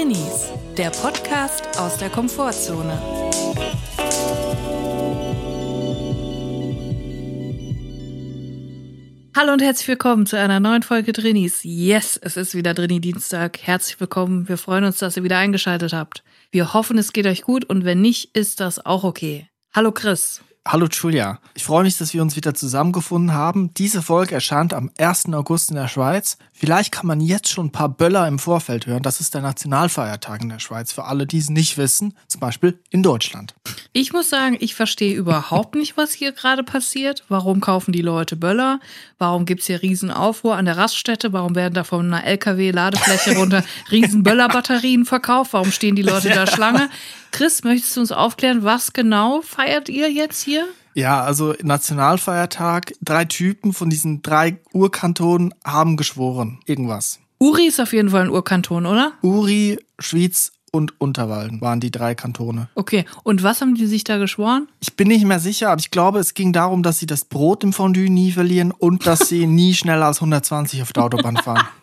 Drinnies, der Podcast aus der Komfortzone. Hallo und herzlich willkommen zu einer neuen Folge Drinnies. Yes, es ist wieder Drini Dienstag. Herzlich willkommen. Wir freuen uns, dass ihr wieder eingeschaltet habt. Wir hoffen, es geht euch gut und wenn nicht, ist das auch okay. Hallo Chris. Hallo Julia, ich freue mich, dass wir uns wieder zusammengefunden haben. Diese Folge erscheint am 1. August in der Schweiz. Vielleicht kann man jetzt schon ein paar Böller im Vorfeld hören. Das ist der Nationalfeiertag in der Schweiz. Für alle, die es nicht wissen, zum Beispiel in Deutschland. Ich muss sagen, ich verstehe überhaupt nicht, was hier gerade passiert. Warum kaufen die Leute Böller? Warum gibt es hier Riesenaufruhr an der Raststätte? Warum werden da von einer LKW-Ladefläche runter Riesenböller-Batterien verkauft? Warum stehen die Leute da Schlange? Chris, möchtest du uns aufklären, was genau feiert ihr jetzt hier? Ja, also Nationalfeiertag, drei Typen von diesen drei Urkantonen haben geschworen. Irgendwas. Uri ist auf jeden Fall ein Urkanton, oder? Uri, Schwyz und Unterwalden waren die drei Kantone. Okay, und was haben die sich da geschworen? Ich bin nicht mehr sicher, aber ich glaube, es ging darum, dass sie das Brot im Fondue nie verlieren und dass sie nie schneller als 120 auf der Autobahn fahren.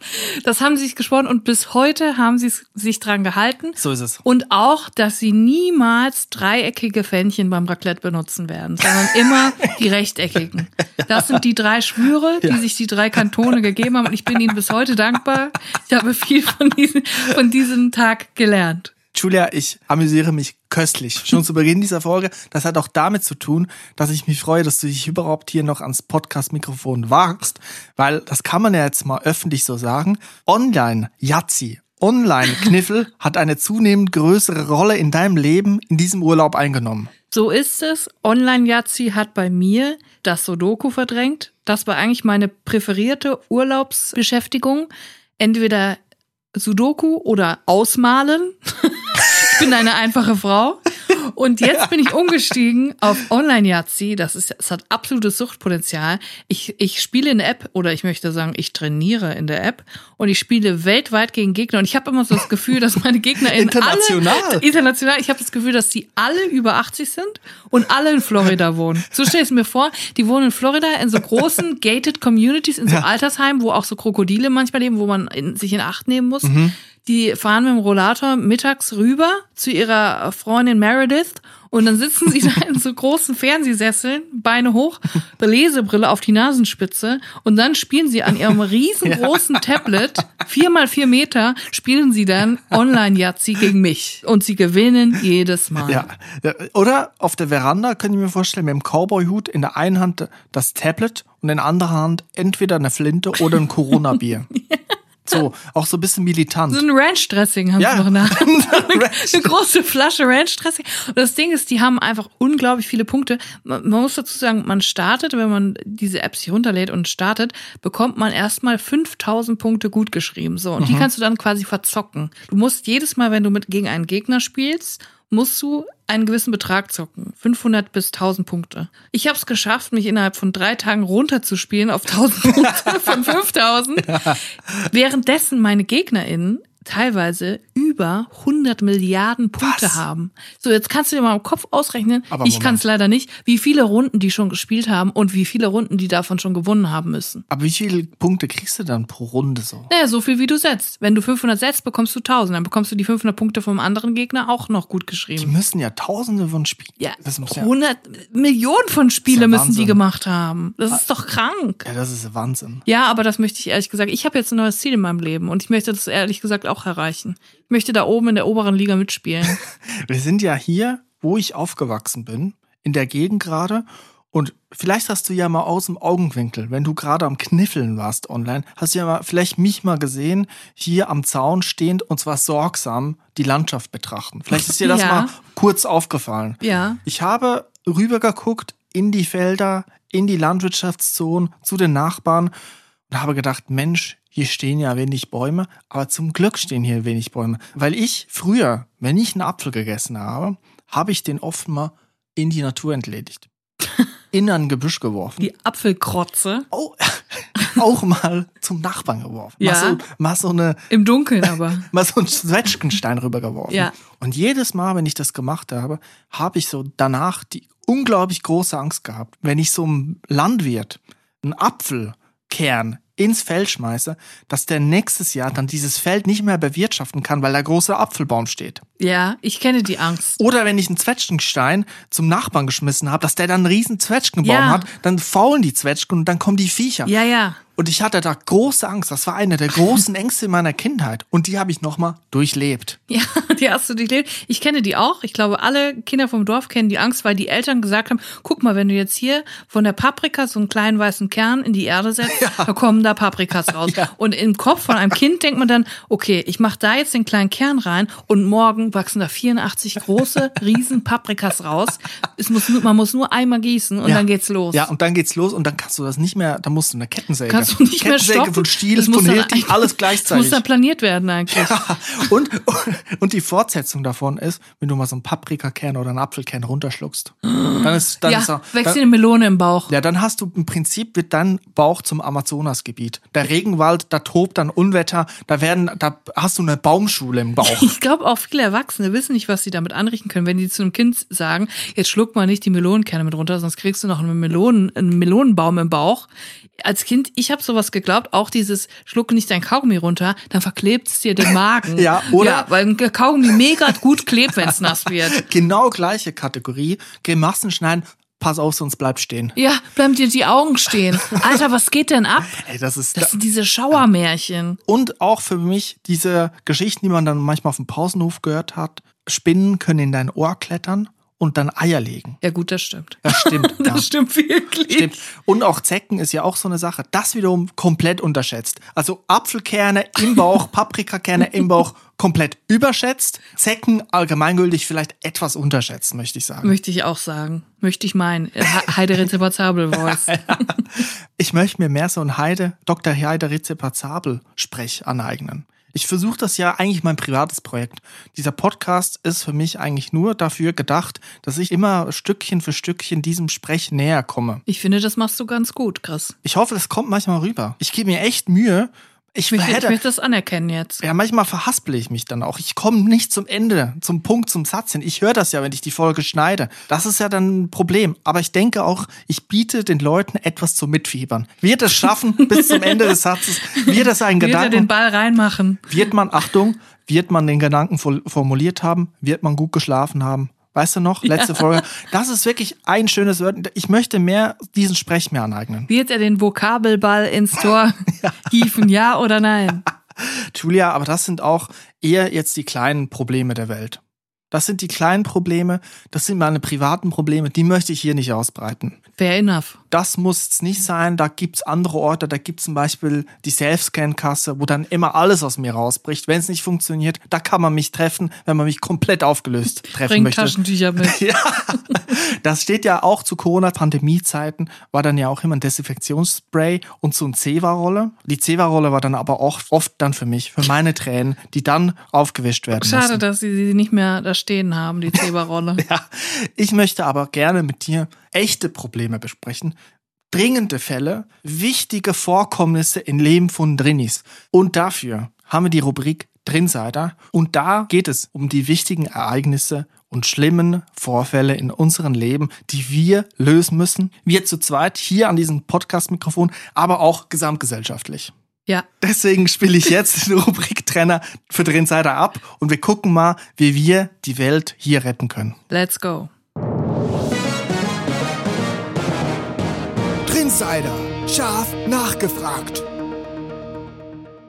Das haben sie sich geschworen und bis heute haben sie sich dran gehalten. So ist es. Und auch, dass sie niemals dreieckige Fännchen beim Raclette benutzen werden, sondern immer die rechteckigen. Das sind die drei Schwüre, die ja. sich die drei Kantone gegeben haben und ich bin ihnen bis heute dankbar. Ich habe viel von diesem, von diesem Tag gelernt. Julia, ich amüsiere mich köstlich. Schon zu Beginn dieser Folge. Das hat auch damit zu tun, dass ich mich freue, dass du dich überhaupt hier noch ans Podcast-Mikrofon wagst, weil das kann man ja jetzt mal öffentlich so sagen. Online Yazzi, Online-Kniffel hat eine zunehmend größere Rolle in deinem Leben in diesem Urlaub eingenommen. So ist es. Online-Yazzi hat bei mir das Sudoku verdrängt. Das war eigentlich meine präferierte Urlaubsbeschäftigung. Entweder Sudoku oder Ausmalen. ich bin eine einfache Frau. Und jetzt bin ich umgestiegen auf Online-Yazzi. Das ist, es hat absolutes Suchtpotenzial. Ich, ich spiele in der App oder ich möchte sagen, ich trainiere in der App und ich spiele weltweit gegen Gegner. Und ich habe immer so das Gefühl, dass meine Gegner in international, alle, international. Ich habe das Gefühl, dass die alle über 80 sind und alle in Florida wohnen. So stell ich es mir vor. Die wohnen in Florida in so großen gated Communities, in so ja. Altersheimen, wo auch so Krokodile manchmal leben, wo man in, sich in Acht nehmen muss. Mhm. Die fahren mit dem Rollator mittags rüber zu ihrer Freundin Meredith und dann sitzen sie da in so großen Fernsehsesseln, Beine hoch, Lesebrille auf die Nasenspitze und dann spielen sie an ihrem riesengroßen ja. Tablet, vier mal vier Meter, spielen sie dann Online-Yazzi gegen mich und sie gewinnen jedes Mal. Ja. Oder auf der Veranda, können ich mir vorstellen, mit dem Cowboy-Hut in der einen Hand das Tablet und in der anderen Hand entweder eine Flinte oder ein Corona-Bier. ja. So, auch so ein bisschen militant. So ein Ranch-Dressing haben ja. sie noch in der Hand. eine große Flasche Ranch-Dressing. Und das Ding ist, die haben einfach unglaublich viele Punkte. Man, man muss dazu sagen, man startet, wenn man diese Apps hier runterlädt und startet, bekommt man erstmal 5000 Punkte gut geschrieben. So, und mhm. die kannst du dann quasi verzocken. Du musst jedes Mal, wenn du mit gegen einen Gegner spielst, musst du einen gewissen Betrag zocken. 500 bis 1000 Punkte. Ich habe es geschafft, mich innerhalb von drei Tagen runterzuspielen auf 1000 Punkte von 5000. Ja. Währenddessen meine GegnerInnen teilweise über 100 Milliarden Punkte Was? haben. So, jetzt kannst du dir mal im Kopf ausrechnen, Aber ich kann es leider nicht, wie viele Runden die schon gespielt haben und wie viele Runden die davon schon gewonnen haben müssen. Aber wie viele Punkte kriegst du dann pro Runde so? Naja, so viel wie du setzt. Wenn du 500 setzt, bekommst du 1000. Dann bekommst du die 500 Punkte vom anderen Gegner auch noch gut geschrieben. Die müssen ja tausende von Spielen. Ja, das muss 100 ja Millionen von Spiele ja müssen die gemacht haben. Das ist doch krank. Ja, das ist Wahnsinn. Ja, aber das möchte ich ehrlich gesagt. Ich habe jetzt ein neues Ziel in meinem Leben und ich möchte das ehrlich gesagt auch erreichen. Ich möchte da oben in der oberen Liga mitspielen. Wir sind ja hier, wo ich aufgewachsen bin, in der Gegend gerade. Und vielleicht hast du ja mal aus dem Augenwinkel, wenn du gerade am Kniffeln warst online, hast du ja mal vielleicht mich mal gesehen, hier am Zaun stehend und zwar sorgsam die Landschaft betrachten. Vielleicht ist dir das ja. mal kurz aufgefallen. Ja. Ich habe rübergeguckt in die Felder, in die Landwirtschaftszone, zu den Nachbarn und habe gedacht, Mensch, hier stehen ja wenig Bäume, aber zum Glück stehen hier wenig Bäume. Weil ich früher, wenn ich einen Apfel gegessen habe, habe ich den oft mal in die Natur entledigt. In ein Gebüsch geworfen. Die Apfelkrotze. Oh, auch mal zum Nachbarn geworfen. Ja. Mal so, mal so eine. Im Dunkeln aber. mal so einen Zwetschgenstein rübergeworfen. Ja. Und jedes Mal, wenn ich das gemacht habe, habe ich so danach die unglaublich große Angst gehabt, wenn ich so einem Landwirt einen Apfelkern ins Feld schmeiße, dass der nächstes Jahr dann dieses Feld nicht mehr bewirtschaften kann, weil der große Apfelbaum steht. Ja, ich kenne die Angst. Oder wenn ich einen Zwetschgenstein zum Nachbarn geschmissen habe, dass der dann einen riesen Zwetschgenbaum Ja. hat, dann faulen die Zwetschgen und dann kommen die Viecher. Ja, ja. Und ich hatte da große Angst. Das war eine der großen Ängste in meiner Kindheit. Und die habe ich nochmal durchlebt. Ja, die hast du durchlebt. Ich kenne die auch. Ich glaube, alle Kinder vom Dorf kennen die Angst, weil die Eltern gesagt haben, guck mal, wenn du jetzt hier von der Paprika so einen kleinen weißen Kern in die Erde setzt, da kommen da Paprikas raus. Ja. Und im Kopf von einem Kind denkt man dann, okay, ich mache da jetzt den kleinen Kern rein und morgen wachsen da 84 große, riesen Paprikas raus. Es muss, man muss nur einmal gießen und Ja. dann geht's los. Ja, und dann geht's los und dann kannst du das nicht mehr, dann musst du eine Kettensäge. Kannst du nicht mehr stoppen. von Stiel, Das muss von Hilti, alles Das muss gleichzeitig. dann planiert werden eigentlich. und, und die Fortsetzung davon ist, wenn du mal so einen Paprikakern oder einen Apfelkern runterschluckst. Dann ist, dann ja, ist er, wächst dir eine Melone im Bauch. ja, dann hast du im Prinzip wird dein Bauch zum Amazonasgebiet. Der Regenwald, da tobt dann Unwetter, da werden, da hast du eine Baumschule im Bauch. Ich glaube, auch viele Erwachsene wissen nicht, was sie damit anrichten können, wenn die zu einem Kind sagen, jetzt schluck mal nicht die Melonenkerne mit runter, sonst kriegst du noch einen, Melonen, einen Melonenbaum im Bauch. Als Kind, ich habe sowas geglaubt, auch dieses schluck nicht dein Kaugummi runter, dann verklebt es dir den Magen. Ja, oder- Ja, weil ein Kaugummi mega gut klebt, wenn es nass wird. Genau gleiche Kategorie. Grimassen schneiden, pass auf, sonst bleib stehen. Ja, bleiben dir die Augen stehen. Alter, was geht denn ab? Ey, das ist, Das sind diese Schauermärchen. Und auch für mich diese Geschichten, die man dann manchmal auf dem Pausenhof gehört hat. Spinnen können in dein Ohr klettern und dann Eier legen. Ja gut, das stimmt. Das stimmt. Das ja. stimmt wirklich. Stimmt. Und auch Zecken ist ja auch so eine Sache. Das wiederum komplett unterschätzt. Also Apfelkerne im Bauch, Paprikakerne im Bauch komplett überschätzt. Zecken allgemeingültig vielleicht etwas unterschätzt, möchte ich sagen. Möchte ich auch sagen. Möchte ich meinen. He- Heide Ritze Zabel Voice. Ich möchte mir mehr so ein Heide, Dr. Heide Rezepazabel Sprech aneignen. Ich versuche das ja eigentlich mein privates Projekt. Dieser Podcast ist für mich eigentlich nur dafür gedacht, dass ich immer Stückchen für Stückchen diesem Sprech näher komme. Ich finde, das machst du ganz gut, Chris. Ich hoffe, das kommt manchmal rüber. Ich gebe mir echt Mühe. Ich Ich möchte, ich hätte, möchte das anerkennen jetzt. ja, manchmal verhaspel ich mich dann auch. Ich komme nicht zum Ende, zum Punkt, zum Satz hin. Ich höre das ja, wenn ich die Folge schneide. Das ist ja dann ein Problem. Aber ich denke auch, ich biete den Leuten etwas zum Mitfiebern. Wird es schaffen bis zum Ende des Satzes? Wird es ein Wird er den Gedanken? Ball reinmachen? Wird man, Achtung, wird man den Gedanken formuliert haben? Wird man gut geschlafen haben? Weißt du noch? Letzte Folge. Das ist wirklich ein schönes Wort. Ich möchte mehr diesen Sprech mir aneignen. Wird er den Vokabelball ins Tor hieven, ja oder nein? Julia, aber das sind auch eher jetzt die kleinen Probleme der Welt. Das sind die kleinen Probleme, das sind meine privaten Probleme, die möchte ich hier nicht ausbreiten. Fair enough. Das muss es nicht sein, da gibt's andere Orte, da gibt's zum Beispiel die Self-Scan-Kasse, wo dann immer alles aus mir rausbricht. Wenn es nicht funktioniert, da kann man mich treffen, wenn man mich komplett aufgelöst treffen Bring möchte. Taschentücher mit. Ja, das steht ja auch zu Corona-Pandemie-Zeiten, war dann ja auch immer ein Desinfektionsspray und so ein Zewa-Rolle. Die Zewa-Rolle war dann aber auch oft dann für mich, für meine Tränen, die dann aufgewischt werden Schade, mussten. dass sie sie nicht mehr da stehen haben, die Zeberrolle. Ja, ich möchte aber gerne mit dir echte Probleme besprechen. Dringende Fälle, wichtige Vorkommnisse im Leben von Drinis. Und dafür haben wir die Rubrik Drinsider. Und da geht es um die wichtigen Ereignisse und schlimmen Vorfälle in unserem Leben, die wir lösen müssen. Wir zu zweit hier an diesem Podcast-Mikrofon, aber auch gesamtgesellschaftlich. Ja, Deswegen spiele ich jetzt den Rubrik Trenner für Drinsider ab und wir gucken mal, wie wir die Welt hier retten können. let's go. Trinsider. Scharf nachgefragt.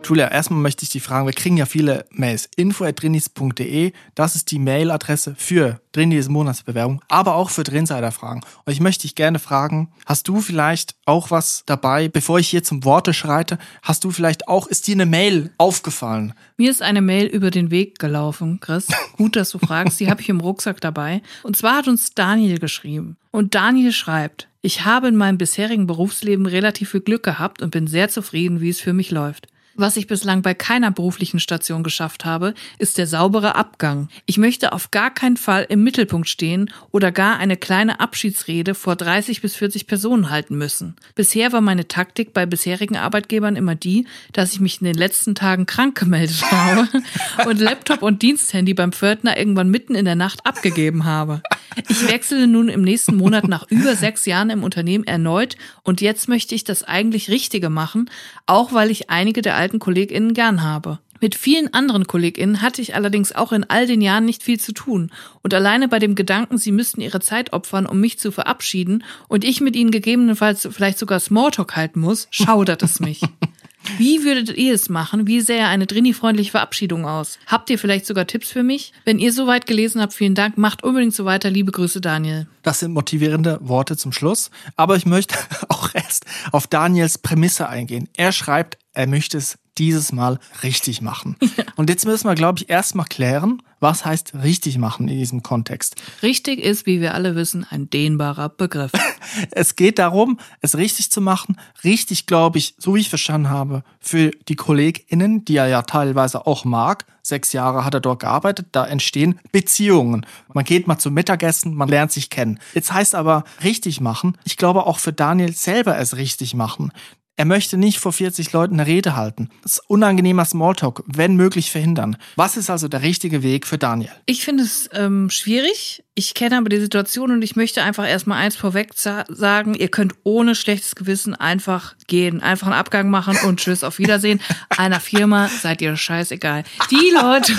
Julia, erstmal möchte ich dich fragen, wir kriegen ja viele Mails. info.drinis.de, das ist die Mailadresse für Drinis Monatsbewerbung, aber auch für Drinsider-Fragen. Und ich möchte dich gerne fragen, hast du vielleicht auch was dabei, bevor ich hier zum Worte schreite, hast du vielleicht auch, ist dir eine Mail aufgefallen? Mir ist eine Mail über den Weg gelaufen, Chris. Gut, dass du fragst. Die habe ich im Rucksack dabei. Und zwar hat uns Daniel geschrieben. Und Daniel schreibt, ich habe in meinem bisherigen Berufsleben relativ viel Glück gehabt und bin sehr zufrieden, wie es für mich läuft. Was ich bislang bei keiner beruflichen Station geschafft habe, ist der saubere Abgang. Ich möchte auf gar keinen Fall im Mittelpunkt stehen oder gar eine kleine Abschiedsrede vor 30 bis 40 Personen halten müssen. Bisher war meine Taktik bei bisherigen Arbeitgebern immer die, dass ich mich in den letzten Tagen krank gemeldet habe und Laptop und Diensthandy beim Pförtner irgendwann mitten in der Nacht abgegeben habe. Ich wechsle nun im nächsten Monat nach über sechs Jahren im Unternehmen erneut und jetzt möchte ich das eigentlich Richtige machen, auch weil ich einige der alten KollegInnen gern habe. Mit vielen anderen KollegInnen hatte ich allerdings auch in all den Jahren nicht viel zu tun. Und alleine bei dem Gedanken, sie müssten ihre Zeit opfern, um mich zu verabschieden und ich mit ihnen gegebenenfalls vielleicht sogar Smalltalk halten muss, schaudert es mich. Wie würdet ihr es machen? Wie sähe eine Drini-freundliche Verabschiedung aus? Habt ihr vielleicht sogar Tipps für mich? Wenn ihr soweit gelesen habt, vielen Dank. Macht unbedingt so weiter. Liebe Grüße, Daniel. Das sind motivierende Worte zum Schluss. Aber ich möchte auch erst auf Daniels Prämisse eingehen. Er schreibt, er möchte es dieses Mal richtig machen. Ja. Und jetzt müssen wir, glaube ich, erstmal klären, was heißt richtig machen in diesem Kontext. Richtig ist, wie wir alle wissen, ein dehnbarer Begriff. es geht darum, es richtig zu machen. Richtig, glaube ich, so wie ich verstanden habe, für die KollegInnen, die er ja teilweise auch mag. Sechs Jahre hat er dort gearbeitet. Da entstehen Beziehungen. Man geht mal zum Mittagessen, man lernt sich kennen. Jetzt heißt aber richtig machen. Ich glaube auch für Daniel selber es richtig machen. Er möchte nicht vor 40 Leuten eine Rede halten. Das ist unangenehmer Smalltalk, wenn möglich verhindern. Was ist also der richtige Weg für Daniel? Ich finde es ähm, schwierig. Ich kenne aber die Situation und ich möchte einfach erstmal eins vorweg sagen. Ihr könnt ohne schlechtes Gewissen einfach gehen, einfach einen Abgang machen und tschüss, auf Wiedersehen. Einer Firma seid ihr scheißegal. Die Leute,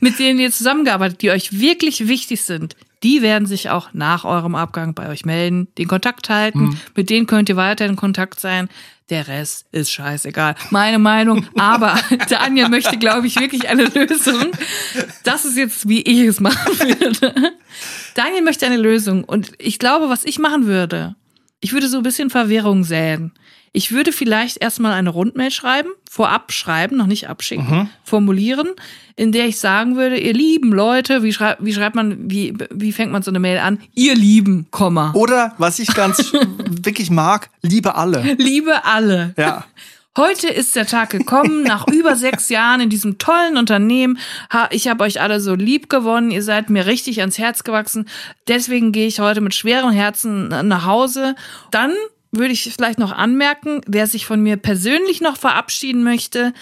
mit denen ihr zusammengearbeitet, die euch wirklich wichtig sind, die werden sich auch nach eurem Abgang bei euch melden, den Kontakt halten. Mhm. Mit denen könnt ihr weiter in Kontakt sein. Der Rest ist scheißegal. Meine Meinung. Aber Daniel möchte, glaube ich, wirklich eine Lösung. Das ist jetzt, wie ich es machen würde. Daniel möchte eine Lösung. Und ich glaube, was ich machen würde, ich würde so ein bisschen Verwirrung säen. Ich würde vielleicht erstmal eine Rundmail schreiben, vorab schreiben, noch nicht abschicken, mhm. formulieren, in der ich sagen würde, ihr lieben Leute, wie, schrei wie schreibt man, wie, wie fängt man so eine Mail an? Ihr lieben, Komma. Oder, was ich ganz wirklich mag, liebe alle. Liebe alle. Ja. Heute ist der Tag gekommen, nach über sechs Jahren in diesem tollen Unternehmen. Ich habe euch alle so lieb gewonnen, ihr seid mir richtig ans Herz gewachsen. Deswegen gehe ich heute mit schwerem Herzen nach Hause. Dann würde ich vielleicht noch anmerken, wer sich von mir persönlich noch verabschieden möchte,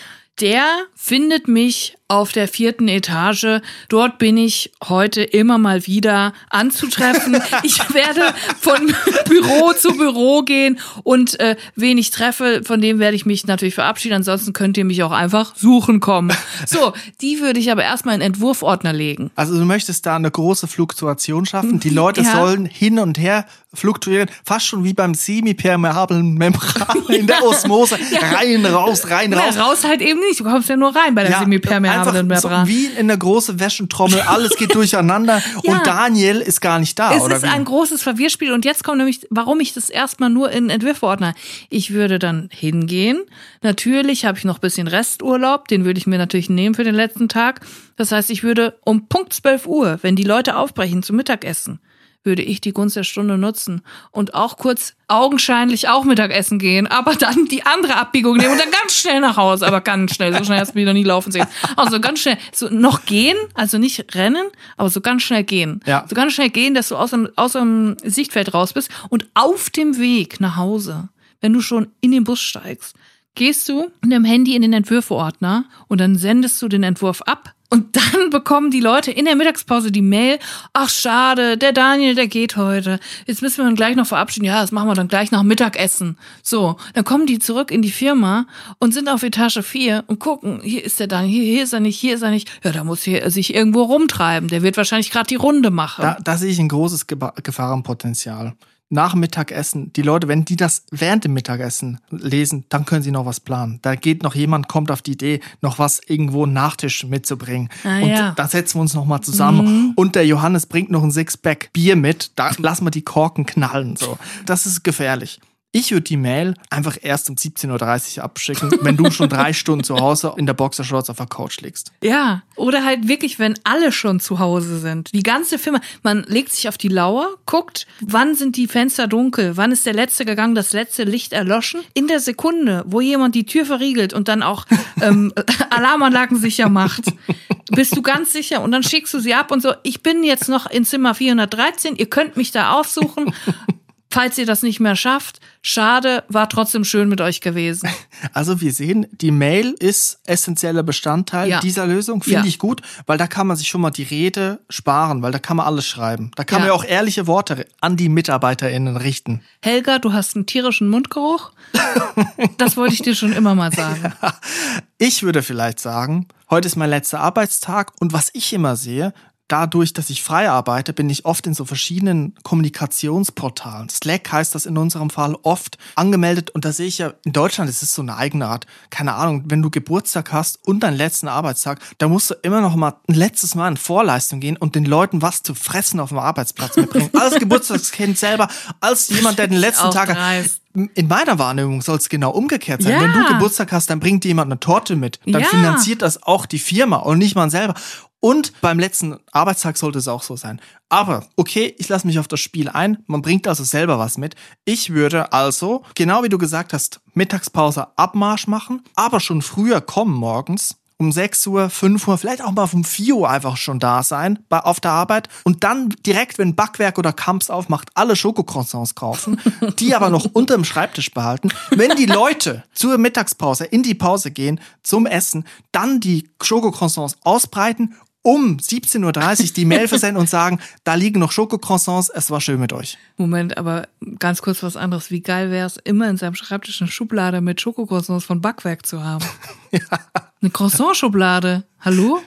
der findet mich auf der vierten Etage. Dort bin ich heute immer mal wieder anzutreffen. Ich werde von Büro zu Büro gehen und äh, wen ich treffe, von dem werde ich mich natürlich verabschieden. Ansonsten könnt ihr mich auch einfach suchen kommen. So, die würde ich aber erstmal in Entwurfordner legen. Also du möchtest da eine große Fluktuation schaffen. Die Leute ja. sollen hin und her fluktuieren, fast schon wie beim semipermeablen Membran in der Osmose. Ja. Rein, raus, rein, raus. Ja, raus halt eben nicht. Du kommst ja nur rein bei der ja, semipermeablen Membran. So wie in der großen Wäschentrommel. Alles geht durcheinander ja. und Daniel ist gar nicht da. Es oder ist wie? ein großes Verwirrspiel und jetzt kommt nämlich, warum ich das erstmal nur in Entwürfeordner. Ich würde dann hingehen. Natürlich habe ich noch bisschen Resturlaub. Den würde ich mir natürlich nehmen für den letzten Tag. Das heißt, ich würde um Punkt 12 Uhr, wenn die Leute aufbrechen zum Mittagessen, würde ich die Gunst der Stunde nutzen und auch kurz augenscheinlich auch Mittagessen gehen, aber dann die andere Abbiegung nehmen und dann ganz schnell nach Hause, aber ganz schnell, so schnell hast du wieder nie laufen sehen. Also ganz schnell, so noch gehen, also nicht rennen, aber so ganz schnell gehen. Ja. So ganz schnell gehen, dass du aus dem, aus dem Sichtfeld raus bist und auf dem Weg nach Hause, wenn du schon in den Bus steigst, gehst du mit dem Handy in den Entwürfeordner und dann sendest du den Entwurf ab und dann bekommen die Leute in der Mittagspause die Mail, ach schade, der Daniel, der geht heute. Jetzt müssen wir ihn gleich noch verabschieden. Ja, das machen wir dann gleich nach Mittagessen. So, dann kommen die zurück in die Firma und sind auf Etage 4 und gucken, hier ist der Daniel, hier, hier ist er nicht, hier ist er nicht. Ja, da muss er sich irgendwo rumtreiben. Der wird wahrscheinlich gerade die Runde machen. Da, da sehe ich ein großes Gefahrenpotenzial nach Mittagessen, die Leute, wenn die das während dem Mittagessen lesen, dann können sie noch was planen. Da geht noch jemand, kommt auf die Idee, noch was irgendwo Nachtisch mitzubringen. Ah, und ja. da setzen wir uns noch mal zusammen. Mhm. Und der Johannes bringt noch ein Sixpack Bier mit. Da lassen wir die Korken knallen. So, das ist gefährlich. Ich würde die Mail einfach erst um 17.30 Uhr abschicken, wenn du schon drei Stunden zu Hause in der Boxershorts auf der Couch liegst. Ja, oder halt wirklich, wenn alle schon zu Hause sind. Die ganze Firma, man legt sich auf die Lauer, guckt, wann sind die Fenster dunkel, wann ist der letzte gegangen, das letzte Licht erloschen. In der Sekunde, wo jemand die Tür verriegelt und dann auch ähm, Alarmanlagen sicher macht, bist du ganz sicher und dann schickst du sie ab und so, ich bin jetzt noch in Zimmer 413, ihr könnt mich da aufsuchen. Falls ihr das nicht mehr schafft, schade, war trotzdem schön mit euch gewesen. Also wir sehen, die Mail ist essentieller Bestandteil Ja. dieser Lösung. Finde Ja. ich gut, weil da kann man sich schon mal die Rede sparen, weil da kann man alles schreiben. Da kann Ja. man ja auch ehrliche Worte an die MitarbeiterInnen richten. Helga, du hast einen tierischen Mundgeruch. Das wollte ich dir schon immer mal sagen. Ich würde vielleicht sagen, heute ist mein letzter Arbeitstag und was ich immer sehe, dadurch, dass ich frei arbeite, bin ich oft in so verschiedenen Kommunikationsportalen. Slack heißt das in unserem Fall oft angemeldet und da sehe ich ja, in Deutschland ist es so eine eigene Art. Keine Ahnung, wenn du Geburtstag hast und deinen letzten Arbeitstag, da musst du immer noch mal ein letztes Mal in Vorleistung gehen und den Leuten was zu fressen auf dem Arbeitsplatz mitbringen. Als Geburtstagskind selber, als jemand, der den letzten Tag in meiner Wahrnehmung soll es genau umgekehrt sein. Ja. Wenn du Geburtstag hast, dann bringt dir jemand eine Torte mit. Dann Ja. finanziert das auch die Firma und nicht man selber. Und beim letzten Arbeitstag sollte es auch so sein. Aber okay, ich lasse mich auf das Spiel ein. Man bringt also selber was mit. Ich würde also, genau wie du gesagt hast, Mittagspause Abmarsch machen, aber schon früher kommen morgens. Um 6 Uhr, 5 Uhr, vielleicht auch mal um 4 Uhr einfach schon da sein bei, auf der Arbeit und dann direkt, wenn Backwerk oder Kamps aufmacht, alle Schokocroissants kaufen, die aber noch unterm Schreibtisch behalten. Wenn die Leute zur Mittagspause in die Pause gehen zum Essen, dann die Schokocroissants ausbreiten, um 17.30 Uhr die Mail versenden und sagen, da liegen noch Schokocroissants, es war schön mit euch. Moment, aber ganz kurz was anderes. Wie geil wäre es, immer in seinem Schreibtisch eine Schublade mit Schokocroissants von Backwerk zu haben? Eine Croissant-Schublade. Hallo?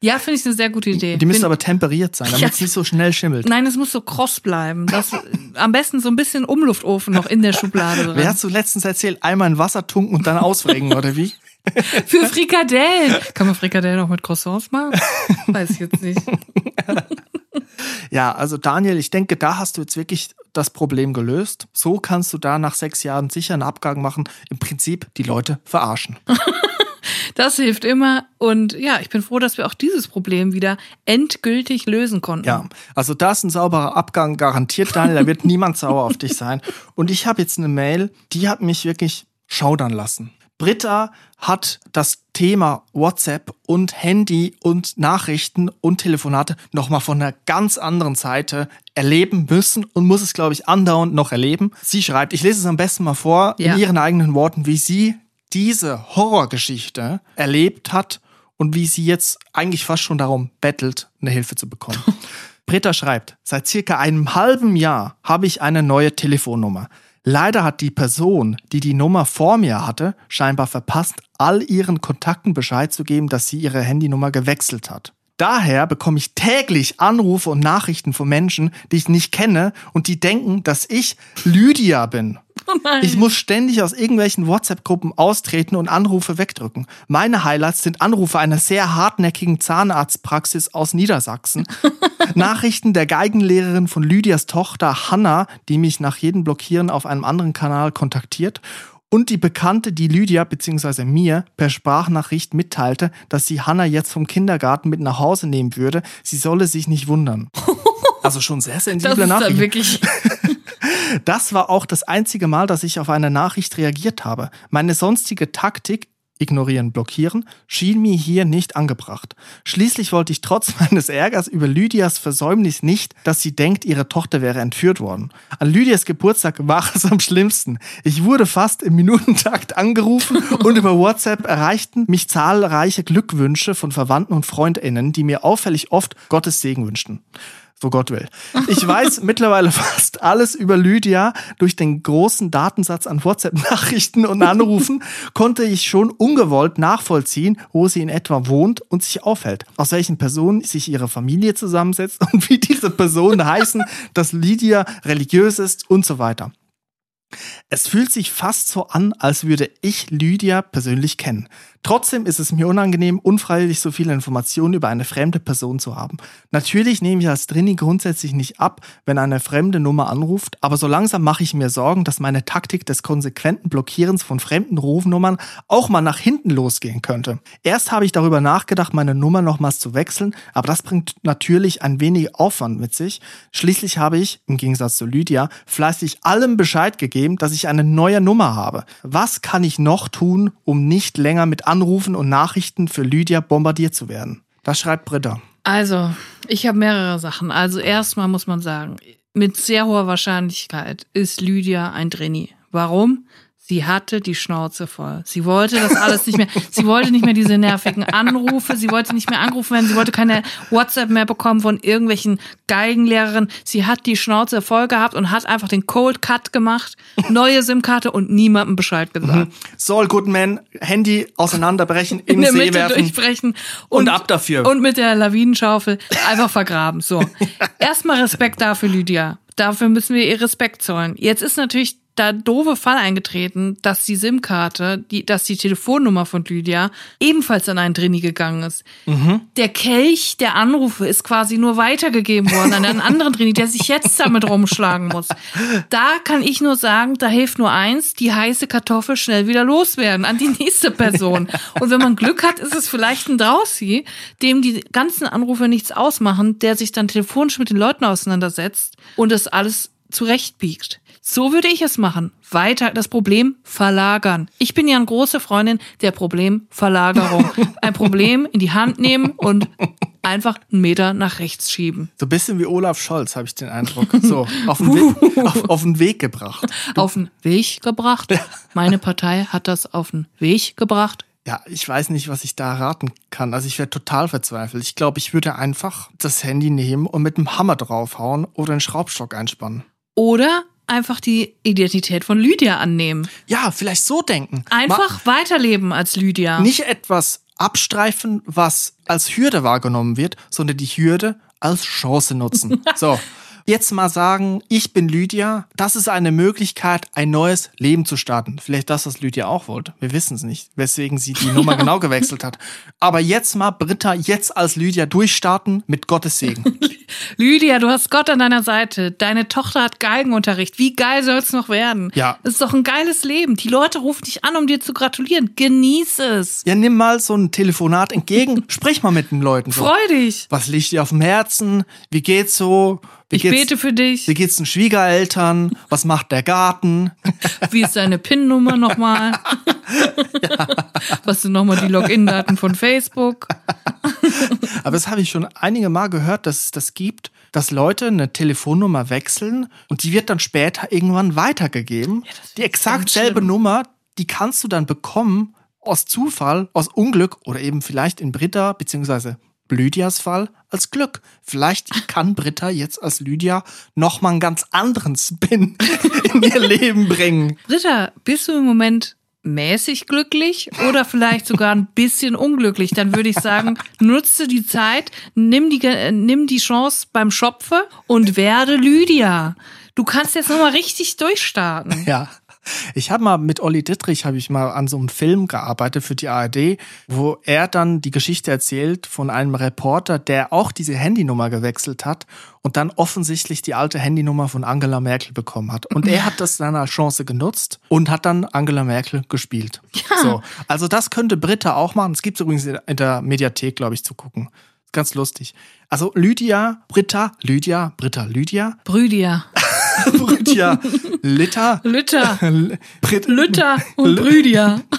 Ja, finde ich eine sehr gute Idee. Die müssen Bin- aber temperiert sein, damit es Ja. nicht so schnell schimmelt. Nein, es muss so kross bleiben. Das, am besten so ein bisschen Umluftofen noch in der Schublade drin. Wer hast du letztens erzählt, einmal in Wasser tunken und dann ausfrägen, oder wie? Für Frikadellen. Kann man Frikadellen auch mit Croissants machen? Weiß ich jetzt nicht. Ja, also Daniel, ich denke, da hast du jetzt wirklich das Problem gelöst. So kannst du da nach sechs Jahren sicher einen Abgang machen. Im Prinzip die Leute verarschen. Das hilft immer. Und ja, ich bin froh, dass wir auch dieses Problem wieder endgültig lösen konnten. Ja, also da ist ein sauberer Abgang garantiert, Daniel. Da wird niemand sauer auf dich sein. Und ich habe jetzt eine Mail, die hat mich wirklich schaudern lassen. Britta hat das Thema WhatsApp und Handy und Nachrichten und Telefonate nochmal von einer ganz anderen Seite erleben müssen und muss es, glaube ich, andauernd noch erleben. Sie schreibt, ich lese es am besten mal vor, Ja. in ihren eigenen Worten, wie sie diese Horrorgeschichte erlebt hat und wie sie jetzt eigentlich fast schon darum bettelt, eine Hilfe zu bekommen. Britta schreibt, seit circa einem halben Jahr habe ich eine neue Telefonnummer. Leider hat die Person, die die Nummer vor mir hatte, scheinbar verpasst, all ihren Kontakten Bescheid zu geben, dass sie ihre Handynummer gewechselt hat. Daher bekomme ich täglich Anrufe und Nachrichten von Menschen, die ich nicht kenne und die denken, dass ich Lydia bin. Oh. Ich muss ständig aus irgendwelchen WhatsApp-Gruppen austreten und Anrufe wegdrücken. Meine Highlights sind Anrufe einer sehr hartnäckigen Zahnarztpraxis aus Niedersachsen, Nachrichten der Geigenlehrerin von Lydias Tochter Hanna, die mich nach jedem Blockieren auf einem anderen Kanal kontaktiert. Und die Bekannte, die Lydia bzw. mir per Sprachnachricht mitteilte, dass sie Hanna jetzt vom Kindergarten mit nach Hause nehmen würde. Sie solle sich nicht wundern. Also schon sehr sensible wirklich. Das war auch das einzige Mal, dass ich auf eine Nachricht reagiert habe. Meine sonstige Taktik, ignorieren, blockieren, schien mir hier nicht angebracht. Schließlich wollte ich trotz meines Ärgers über Lydias Versäumnis nicht, dass sie denkt, ihre Tochter wäre entführt worden. An Lydias Geburtstag war es am schlimmsten. Ich wurde fast im Minutentakt angerufen und über WhatsApp erreichten mich zahlreiche Glückwünsche von Verwandten und FreundInnen, die mir auffällig oft Gottes Segen wünschten so Gott will. Ich weiß mittlerweile fast alles über Lydia. Durch den großen Datensatz an WhatsApp-Nachrichten und Anrufen konnte ich schon ungewollt nachvollziehen, wo sie in etwa wohnt und sich aufhält. Aus welchen Personen sich ihre Familie zusammensetzt und wie diese Personen heißen, dass Lydia religiös ist und so weiter. Es fühlt sich fast so an, als würde ich Lydia persönlich kennen. Trotzdem ist es mir unangenehm, unfreiwillig so viele Informationen über eine fremde Person zu haben. Natürlich nehme ich als Trini grundsätzlich nicht ab, wenn eine fremde Nummer anruft, aber so langsam mache ich mir Sorgen, dass meine Taktik des konsequenten Blockierens von fremden Rufnummern auch mal nach hinten losgehen könnte. Erst habe ich darüber nachgedacht, meine Nummer nochmals zu wechseln, aber das bringt natürlich ein wenig Aufwand mit sich. Schließlich habe ich, im Gegensatz zu Lydia, fleißig allem Bescheid gegeben, dass ich eine neue Nummer habe. Was kann ich noch tun, um nicht länger mit Anrufen und Nachrichten für Lydia bombardiert zu werden. Das schreibt Britta. Also, ich habe mehrere Sachen. Also erstmal muss man sagen, mit sehr hoher Wahrscheinlichkeit ist Lydia ein Drini. Warum? Sie hatte die Schnauze voll. Sie wollte das alles nicht mehr. Sie wollte nicht mehr diese nervigen Anrufe. Sie wollte nicht mehr angerufen werden. Sie wollte keine WhatsApp mehr bekommen von irgendwelchen Geigenlehrerinnen. Sie hat die Schnauze voll gehabt und hat einfach den Cold Cut gemacht, neue SIM-Karte und niemandem Bescheid gesagt. Mhm. Saul Goodman, Handy auseinanderbrechen, in, in der See Mitte werfen durchbrechen und, und, ab dafür. und mit der Lawinenschaufel einfach vergraben. So. Erstmal Respekt dafür, Lydia. Dafür müssen wir ihr Respekt zollen. Jetzt ist natürlich da doofe Fall eingetreten, dass die SIM-Karte, die, dass die Telefonnummer von Lydia ebenfalls an einen Drini gegangen ist. Der Kelch der Anrufe ist quasi nur weitergegeben worden an einen anderen Drini, der sich jetzt damit rumschlagen muss. Da kann ich nur sagen, da hilft nur eins, die heiße Kartoffel schnell wieder loswerden an die nächste Person. Und wenn man Glück hat, ist es vielleicht ein Drausi, dem die ganzen Anrufe nichts ausmachen, der sich dann telefonisch mit den Leuten auseinandersetzt und das alles zurechtbiegt. So würde ich es machen. Weiter das Problem verlagern. Ich bin ja eine große Freundin der Problemverlagerung. Ein Problem in die Hand nehmen und einfach einen Meter nach rechts schieben. So ein bisschen wie Olaf Scholz, habe ich den Eindruck. So, auf den, Weg, auf, auf den Weg gebracht. Auf den Weg gebracht. Meine Partei hat das auf den Weg gebracht. Ja, ich weiß nicht, was ich da raten kann. Also ich wäre total verzweifelt. Ich glaube, ich würde einfach das Handy nehmen und mit dem Hammer draufhauen oder einen Schraubstock einspannen. Oder einfach die Identität von Lydia annehmen. Ja, vielleicht so denken. Einfach weiterleben als Lydia. Nicht etwas abstreifen, was als Hürde wahrgenommen wird, sondern die Hürde als Chance nutzen. so. Jetzt mal sagen, ich bin Lydia. Das ist eine Möglichkeit, ein neues Leben zu starten. Vielleicht das, was Lydia auch wollte. Wir wissen es nicht, weswegen sie die Nummer genau gewechselt hat. Aber jetzt mal, Britta, jetzt als Lydia durchstarten mit Gottes Segen. Lydia, du hast Gott an deiner Seite. Deine Tochter hat Geigenunterricht. Wie geil soll's noch werden? Ja. Das ist doch ein geiles Leben. Die Leute rufen dich an, um dir zu gratulieren. Genieß es. Ja, nimm mal so ein Telefonat entgegen. Sprich mal mit den Leuten. So. Freu dich. Was liegt dir auf dem Herzen? Wie geht's so? Ich bete für dich. Wie geht's den Schwiegereltern? Was macht der Garten? Wie ist deine PIN-Nummer nochmal? Was sind nochmal die Login-Daten von Facebook? Aber das habe ich schon einige Mal gehört, dass es das gibt, dass Leute eine Telefonnummer wechseln und die wird dann später irgendwann weitergegeben. die exakt selbe schlimm. Nummer, die kannst du dann bekommen aus Zufall, aus Unglück oder eben vielleicht in Britta bzw. Lydias Fall als Glück. Vielleicht kann Britta jetzt als Lydia nochmal einen ganz anderen Spin in ihr Leben bringen. Britta, bist du im Moment mäßig glücklich oder vielleicht sogar ein bisschen unglücklich? Dann würde ich sagen, nutze die Zeit, nimm die, äh, nimm die Chance beim Schopfe und werde Lydia. Du kannst jetzt nochmal richtig durchstarten. Ja. Ich habe mal mit Olli Dittrich habe ich mal an so einem Film gearbeitet für die ARD, wo er dann die Geschichte erzählt von einem Reporter, der auch diese Handynummer gewechselt hat und dann offensichtlich die alte Handynummer von Angela Merkel bekommen hat. Und er hat das dann als Chance genutzt und hat dann Angela Merkel gespielt. Ja. So, also das könnte Britta auch machen. Es gibt übrigens in der Mediathek, glaube ich, zu gucken. Ist Ganz lustig. Also Lydia, Britta, Lydia, Britta, Lydia, Brüdia. Britta, Litta, Lütter. Lütter und Brüdia.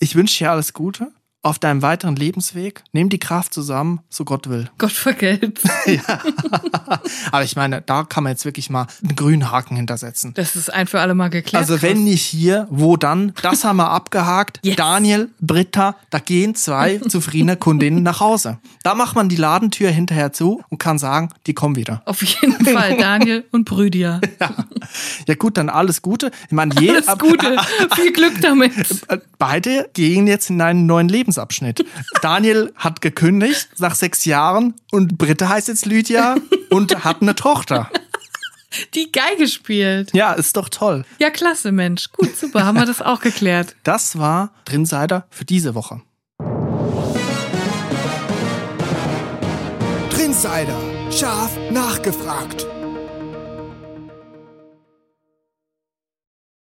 Ich wünsche dir alles Gute auf deinem weiteren Lebensweg. Nimm die Kraft zusammen, so Gott will. Gott vergelt's. Aber ich meine, da kann man jetzt wirklich mal einen grünen Haken hintersetzen. Das ist ein für alle Mal geklärt. Also wenn nicht hier, wo dann? Das haben wir abgehakt. Yes. Daniel, Britta, da gehen zwei zufriedene Kundinnen nach Hause. Da macht man die Ladentür hinterher zu und kann sagen, die kommen wieder. Auf jeden Fall Daniel und Brüdia. Ja gut, dann alles Gute. Ich meine, Alles Gute. Viel Glück damit. Äh, Beide gehen jetzt in einen neuen Lebensabschnitt. Daniel hat gekündigt nach sechs Jahren und Britta heißt jetzt Lydia und hat eine Tochter. Die Geige spielt. Ja, ist doch toll. Ja, klasse, Mensch. Gut, super, haben wir das auch geklärt. Das war Drinsider für diese Woche. Drinsider. Scharf nachgefragt.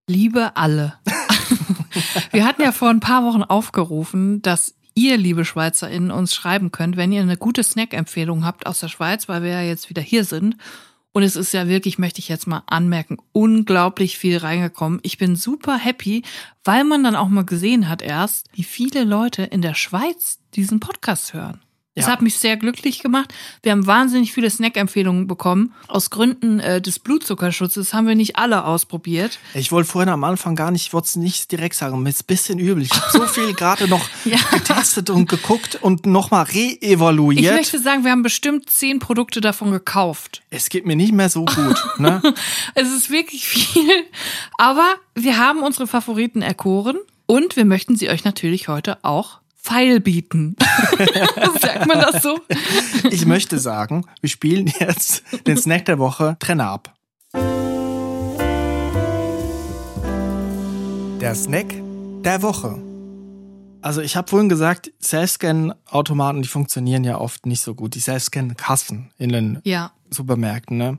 Liebe alle. Wir hatten ja vor ein paar Wochen aufgerufen, dass ihr, liebe SchweizerInnen, uns schreiben könnt, wenn ihr eine gute Snack-Empfehlung habt aus der Schweiz, weil wir ja jetzt wieder hier sind. Und es ist ja wirklich, möchte ich jetzt mal anmerken, unglaublich viel reingekommen. Ich bin super happy, weil man dann auch mal gesehen hat erst, wie viele Leute in der Schweiz diesen Podcast hören. Das Ja. hat mich sehr glücklich gemacht. Wir haben wahnsinnig viele Snack-Empfehlungen bekommen. Aus Gründen äh, des Blutzuckerschutzes haben wir nicht alle ausprobiert. Ich wollte vorhin am Anfang gar nicht, ich wollte es nicht direkt sagen, mir ist ein bisschen übel. Ich habe so viel gerade noch Ja. getestet und geguckt und nochmal Ich reevaluiert. möchte sagen, wir haben bestimmt zehn Produkte davon gekauft. Es geht mir nicht mehr so gut. Ne? Es ist wirklich viel. Aber wir haben unsere Favoriten erkoren und wir möchten sie euch natürlich heute auch feilbieten. Sagt man das so? Ich möchte sagen, wir spielen jetzt den Snack der Woche Trenner ab. Der Snack der Woche. Also ich habe vorhin gesagt, Self-Scan-Automaten, die funktionieren ja oft nicht so gut. Die Self-Scan-Kassen in den Ja. Supermärkten. Ne?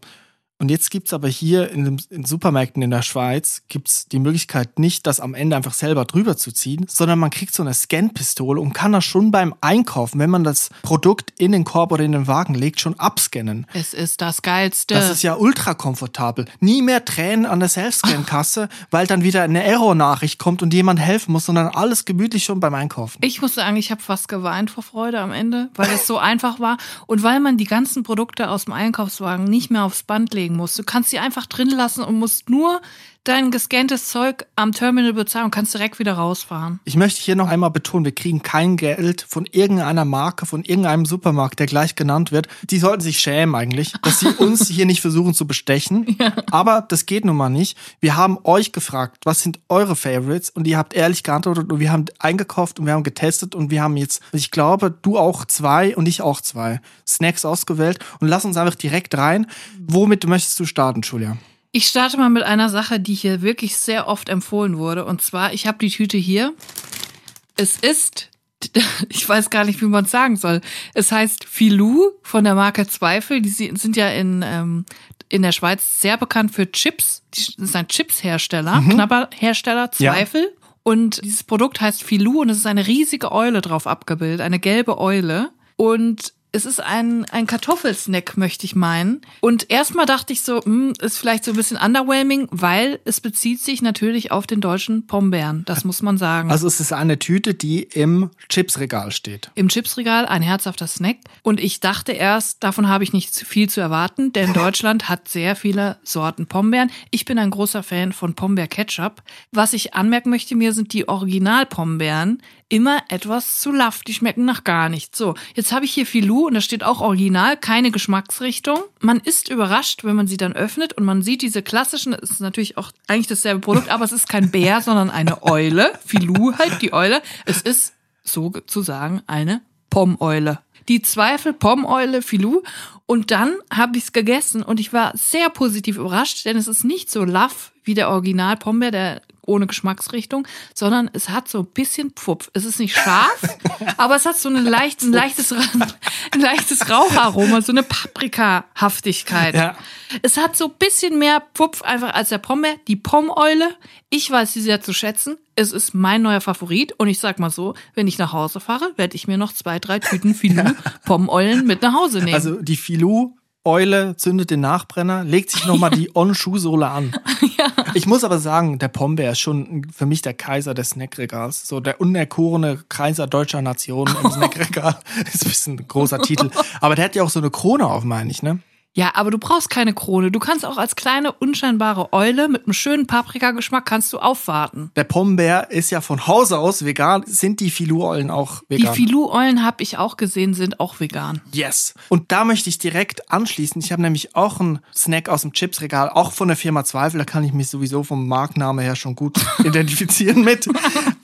Und jetzt gibt's aber hier in den in Supermärkten in der Schweiz gibt's die Möglichkeit nicht, das am Ende einfach selber drüber zu ziehen, sondern man kriegt so eine Scan-Pistole und kann das schon beim Einkaufen, wenn man das Produkt in den Korb oder in den Wagen legt, schon abscannen. Es ist das Geilste. Das ist ja ultra komfortabel. Nie mehr Tränen an der Self-Scan-Kasse, weil dann wieder eine Error-Nachricht kommt und jemand helfen muss, sondern alles gemütlich schon beim Einkaufen. ich muss sagen, ich habe fast geweint vor Freude am Ende, weil es so einfach war und weil man die ganzen Produkte aus dem Einkaufswagen nicht mehr aufs Band legen muss. Du kannst sie einfach drin lassen und musst nur dein gescanntes Zeug am Terminal bezahlen und kannst direkt wieder rausfahren. Ich möchte hier noch einmal betonen, wir kriegen kein Geld von irgendeiner Marke, von irgendeinem Supermarkt, der gleich genannt wird. Die sollten sich schämen eigentlich, dass sie uns hier nicht versuchen zu bestechen. Aber das geht nun mal nicht. Wir haben euch gefragt, was sind eure Favorites? Und ihr habt ehrlich geantwortet und wir haben eingekauft und wir haben getestet und wir haben jetzt, ich glaube, du auch zwei und ich auch zwei Snacks ausgewählt. Und lass uns einfach direkt rein. Womit möchtest du starten, Julia? Ich starte mal mit einer Sache, die hier wirklich sehr oft empfohlen wurde. Und zwar, ich habe die Tüte hier. Es ist, ich weiß gar nicht, wie man es sagen soll. Es heißt Filou von der Marke Zweifel. Die sind ja in, ähm, in der Schweiz sehr bekannt für Chips. Die- Das ist ein Chipshersteller, Knabberhersteller Ja. Zweifel. Und dieses Produkt heißt Filou und es ist eine riesige Eule drauf abgebildet, eine gelbe Eule. Und es ist ein, ein Kartoffelsnack, möchte ich meinen. Und erstmal dachte ich so, hm, ist vielleicht so ein bisschen underwhelming, weil es bezieht sich natürlich auf den deutschen Pombeeren. Das muss man sagen. Also es ist eine Tüte, die im Chipsregal steht. Im Chipsregal ein herzhafter Snack. Und ich dachte erst, davon habe ich nicht viel zu erwarten, denn Deutschland hat sehr viele Sorten Pombeeren. Ich bin ein großer Fan von Pombeer Ketchup. Was ich anmerken möchte, mir sind die Original-Pombeeren immer etwas zu laff. Die schmecken nach gar nichts. So, jetzt habe ich hier Filou und da steht auch Original, keine Geschmacksrichtung. Man ist überrascht, wenn man sie dann öffnet und man sieht diese klassischen, es ist natürlich auch eigentlich dasselbe Produkt, aber es ist kein Bär, sondern eine Eule. Filou halt, die Eule. Es ist sozusagen eine Pommeule. Die Zweifel Pommeule Filou. Und dann habe ich es gegessen und ich war sehr positiv überrascht, denn es ist nicht so laff wie der Original Pombeer, der ohne Geschmacksrichtung, sondern es hat so ein bisschen Pfupf. Es ist nicht scharf, aber es hat so eine leicht, ein leichtes, ein leichtes Raucharoma, so eine Paprikahaftigkeit. Ja. Es hat so ein bisschen mehr Pfupf einfach als der Pombeer. Die Pommeule, ich weiß sie sehr zu schätzen. Es ist mein neuer Favorit. Und ich sag mal so, wenn ich nach Hause fahre, werde ich mir noch zwei, drei Tüten Filou Pommeulen mit nach Hause nehmen. Also die Filou Eule zündet den Nachbrenner, legt sich nochmal die On-Schuhsohle an. Ich muss aber sagen, der Pombeer ist schon für mich der Kaiser des Snackregals. So der unerkorene Kaiser deutscher Nation im Snackregal. ist ein bisschen ein großer Titel. Aber der hat ja auch so eine Krone auf, meine ich, ne? Ja, aber du brauchst keine Krone. Du kannst auch als kleine, unscheinbare Eule mit einem schönen Paprikageschmack kannst du aufwarten. Der Pombeer ist ja von Hause aus vegan. Sind die Filou-Eulen auch Die vegan? Filou-Eulen habe ich auch gesehen, sind auch vegan. Yes. Und da möchte ich direkt anschließen. Ich habe nämlich auch einen Snack aus dem Chipsregal, auch von der Firma Zweifel. Da kann ich mich sowieso vom Markenname her schon gut identifizieren mit.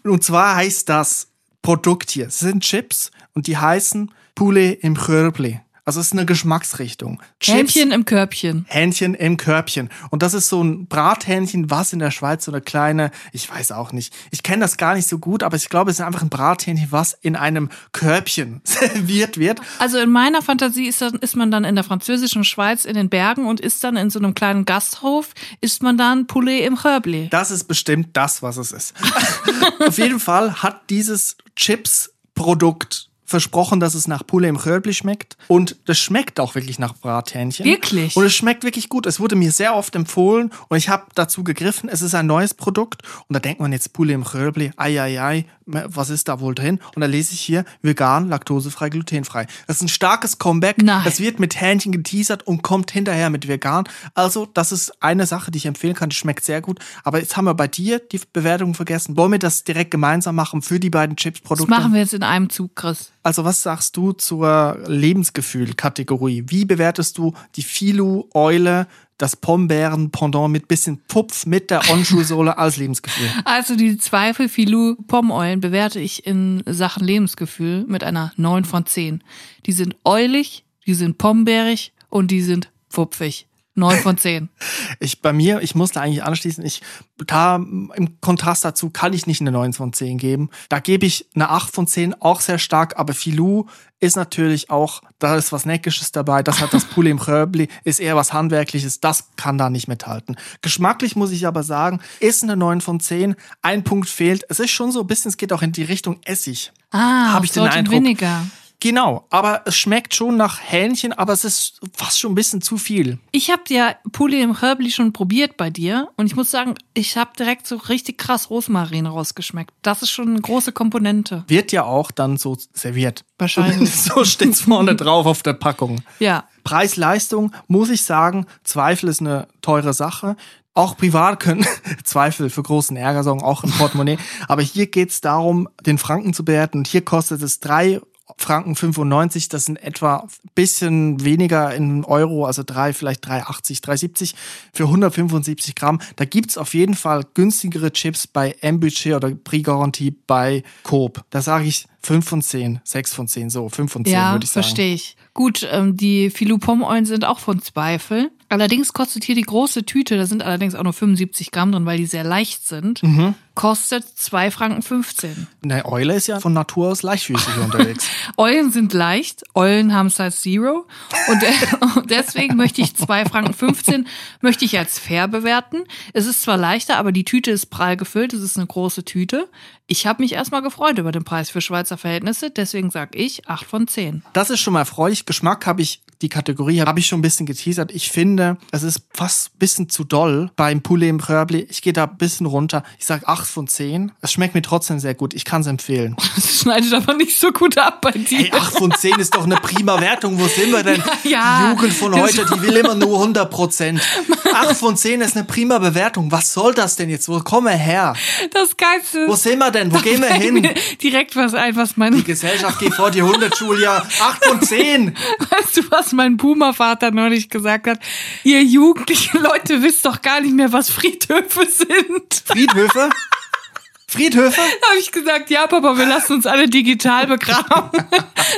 Und zwar heißt das Produkt hier. Es sind Chips und die heißen Poulet im Chörble. Also es ist eine Geschmacksrichtung. Hähnchen im Körbchen. Hähnchen im Körbchen. Und das ist so ein Brathähnchen, was in der Schweiz so eine kleine, ich weiß auch nicht. Ich kenne das gar nicht so gut, aber ich glaube, es ist einfach ein Brathähnchen, was in einem Körbchen serviert wird. Also in meiner Fantasie ist, das, ist man dann in der französischen Schweiz in den Bergen und ist dann in so einem kleinen Gasthof, isst man dann Poulet im Körbli. Das ist bestimmt das, was es ist. Auf jeden Fall hat dieses Chips-Produkt versprochen, dass es nach Poulet im Röbli schmeckt. Und das schmeckt auch wirklich nach Brathähnchen. Wirklich? Und es schmeckt wirklich gut. Es wurde mir sehr oft empfohlen und ich habe dazu gegriffen. Es ist ein neues Produkt. Und da denkt man jetzt Poulet im Röbli, ai, ai, ai, was ist da wohl drin? Und da lese ich hier vegan, laktosefrei, glutenfrei. Das ist ein starkes Comeback. Nein. Das wird mit Hähnchen geteasert und kommt hinterher mit vegan. Also, das ist eine Sache, die ich empfehlen kann. Die schmeckt sehr gut. Aber jetzt haben wir bei dir die Bewertung vergessen. Wollen wir das direkt gemeinsam machen für die beiden Das Chips-Produkte? machen wir jetzt in einem Zug, Chris. Also was sagst du zur Lebensgefühl-Kategorie? Wie bewertest du die Filu-Eule, das Pombeeren-Pendant mit bisschen Pupf mit der On-Schuhsohle als Lebensgefühl? Also die Zweifel Filou Pomeulen bewerte ich in Sachen Lebensgefühl mit einer 9 von 10. Die sind eulig, die sind pombeerig und die sind pfupfig. 9 von 10. Ich bei mir, ich muss da eigentlich anschließen, ich da im Kontrast dazu kann ich nicht eine 9 von 10 geben. Da gebe ich eine 8 von 10, auch sehr stark, aber Filou ist natürlich auch, da ist was Neckisches dabei, das hat das Poulet im Röbli, ist eher was Handwerkliches, das kann da nicht mithalten. Geschmacklich muss ich aber sagen, ist eine 9 von 10, ein Punkt fehlt. Es ist schon so ein bisschen, es geht auch in die Richtung Essig. Ah, Hab ich den Eindruck. Vinegar. Genau, aber es schmeckt schon nach Hähnchen, aber es ist fast schon ein bisschen zu viel. Ich habe ja Poulet im Herbli schon probiert bei dir und ich muss sagen, ich habe direkt so richtig krass Rosmarin rausgeschmeckt. Das ist schon eine große Komponente. Wird ja auch dann so serviert. Wahrscheinlich. so steht's vorne drauf auf der Packung. Ja. Preis-Leistung, muss ich sagen, Zweifel ist eine teure Sache. Auch privat können Zweifel für großen Ärger sorgen, auch im Portemonnaie. Aber hier geht's darum, den Franken zu bewerten. Und hier kostet es drei Franken 95, das sind etwa ein bisschen weniger in Euro, also drei, vielleicht 3,80, 3,70 für 175 Gramm. Da gibt's auf jeden Fall günstigere Chips bei M-Budget oder Prix Garantie bei Coop. Da sage ich 5 von 10, 6 von 10, so 5 von 10 Ja, würde ich sagen. verstehe ich. Gut, ähm, die Filou Pommes sind auch von Zweifel. Allerdings kostet hier die große Tüte, da sind allerdings auch nur 75 Gramm drin, weil die sehr leicht sind, Mhm. kostet 2 Franken 15. Eine Eule ist ja von Natur aus leichtfüßig unterwegs. Eulen sind leicht, Eulen haben Size Zero und de- und deswegen möchte ich 2 Franken 15 möchte ich als fair bewerten. Es ist zwar leichter, aber die Tüte ist prall gefüllt, es ist eine große Tüte. Ich habe mich erstmal gefreut über den Preis für Schweizer Verhältnisse, deswegen sage ich 8 von 10. Das ist schon mal erfreulich. Geschmack habe ich, die Kategorie habe ich schon ein bisschen geteasert. Ich finde, es ist fast ein bisschen zu doll beim Poulet im Röbli. Ich gehe da ein bisschen runter. Ich sage 8 von 10. Es schmeckt mir trotzdem sehr gut. Ich kann es empfehlen. Das schneidet aber nicht so gut ab bei dir. Hey, 8 von 10 ist doch eine prima Wertung. Wo sind wir denn? Ja, die Jugend von heute, die will immer nur 100 Prozent. 8 von 10 ist eine prima Bewertung. Was soll das denn jetzt? Wo kommen wir her? Das Geilste Wo sind wir denn? Wo gehen wir hin? direkt was ein, was mein, Die Gesellschaft geht vor die 100, Julia. 8 von 10. weißt du, was mein Boomer-Vater neulich gesagt hat? Ihr jugendlichen Leute wisst doch gar nicht mehr, was Friedhöfe sind. Friedhöfe? Friedhöfe? Habe ich gesagt, ja, Papa, wir lassen uns alle digital begraben.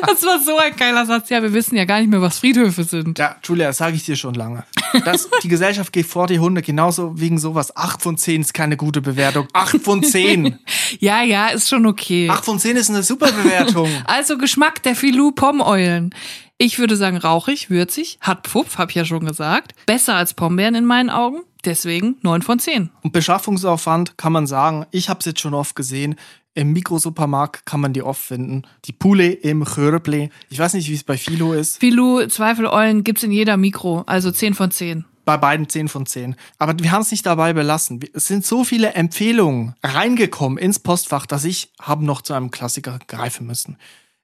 Das war so ein geiler Satz. Ja, wir wissen ja gar nicht mehr, was Friedhöfe sind. Ja, Julia, das sage ich dir schon lange. Das, die Gesellschaft geht vor die Hunde, genauso wegen sowas. 8 von 10 ist keine gute Bewertung. 8 von 10. Ja, ja, ist schon okay. 8 von 10 ist eine super Bewertung. Also Geschmack der Filou Pommeulen. Ich würde sagen rauchig, würzig, hat Pfupf, hab ich ja schon gesagt. Besser als Pombeeren in meinen Augen. Deswegen 9 von 10. Und Beschaffungsaufwand kann man sagen, ich habe es jetzt schon oft gesehen, im Mikrosupermarkt kann man die oft finden. Die Poulet im Röble. Ich weiß nicht, wie es bei Philo ist. Filou Zweifeleulen gibt's in jeder Mikro, also 10 von 10. Bei beiden 10 von 10. Aber wir haben es nicht dabei belassen. Es sind so viele Empfehlungen reingekommen ins Postfach, dass ich habe noch zu einem Klassiker greifen müssen.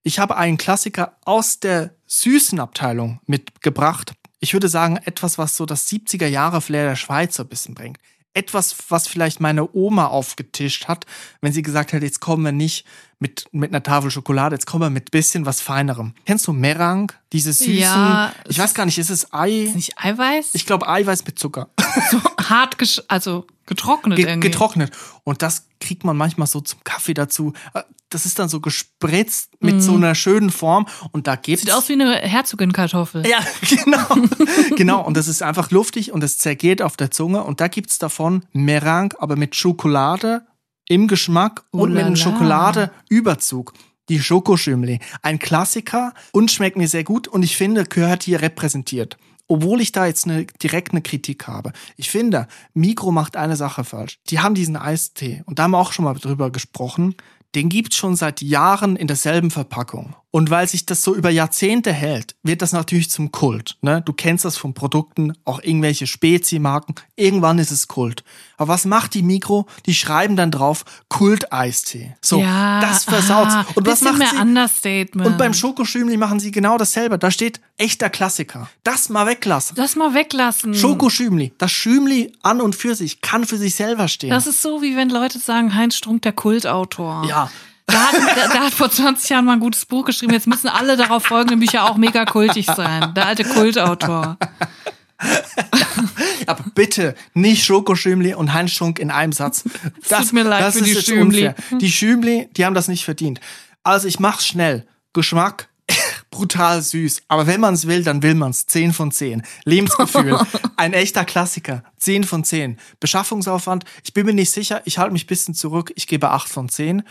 Ich habe einen Klassiker aus der süßen Abteilung mitgebracht. Ich würde sagen, etwas, was so das 70er Jahre Flair der Schweiz so ein bisschen bringt. Etwas, was vielleicht meine Oma aufgetischt hat, wenn sie gesagt hat, jetzt kommen wir nicht mit, mit einer Tafel Schokolade. Jetzt kommen wir mit bisschen was Feinerem. Kennst du Merang? Diese süßen, Ja, ich weiß gar nicht, ist es Ei? Ist nicht Eiweiß? Ich glaube Eiweiß mit Zucker. so hart, also getrocknet Ge irgendwie. getrocknet. Und das kriegt man manchmal so zum Kaffee dazu. Äh, Das ist dann so gespritzt mit so einer schönen Form. Und da gibt's Mhm. Sieht aus wie eine Herzogin-Kartoffel. Ja, genau. genau. Und das ist einfach luftig und es zergeht auf der Zunge. Und da gibt's davon Meringue, aber mit Schokolade im Geschmack Oh und mit la einem la. Schokoladeüberzug. Die Schokoschümli. Ein Klassiker und schmeckt mir sehr gut und ich finde, gehört hier repräsentiert. Obwohl ich da jetzt eine, direkt eine Kritik habe. Ich finde, Mikro macht eine Sache falsch. Die haben diesen Eistee und da haben wir auch schon mal drüber gesprochen. Den gibt's schon seit Jahren in derselben Verpackung. Und weil sich das so über Jahrzehnte hält, wird das natürlich zum Kult. Ne? Du kennst das von Produkten, auch irgendwelche Spezi-Marken. Irgendwann ist es Kult. Aber was macht die Mikro? Die schreiben dann drauf Kult-Eistee. So, ja, das versaut's. ah, Und was macht mehr sie? Understatement. Und beim Schokoschümli machen sie genau dasselbe. Da steht echter Klassiker. Das mal weglassen. das mal weglassen. Schokoschümli. Das Schümli an und für sich kann für sich selber stehen. Das ist so, wie wenn Leute sagen, Heinz Strunk, der Kultautor. ja. Der hat, der, der hat vor 20 Jahren mal ein gutes Buch geschrieben. Jetzt müssen alle darauf folgenden Bücher auch mega kultig sein. Der alte Kultautor. Aber bitte nicht Schokoschümli und Heinz Strunk in einem Satz. Das, tut mir leid das für ist die Schümli. unfair. Die Schümli, die haben das nicht verdient. Also ich mach's schnell. Geschmack brutal süß. Aber wenn man es will, dann will man es. 10 von 10. Lebensgefühl. Ein echter Klassiker. 10 von 10. Beschaffungsaufwand. Ich bin mir nicht sicher. Ich halte mich ein bisschen zurück. Ich gebe 8 von 10.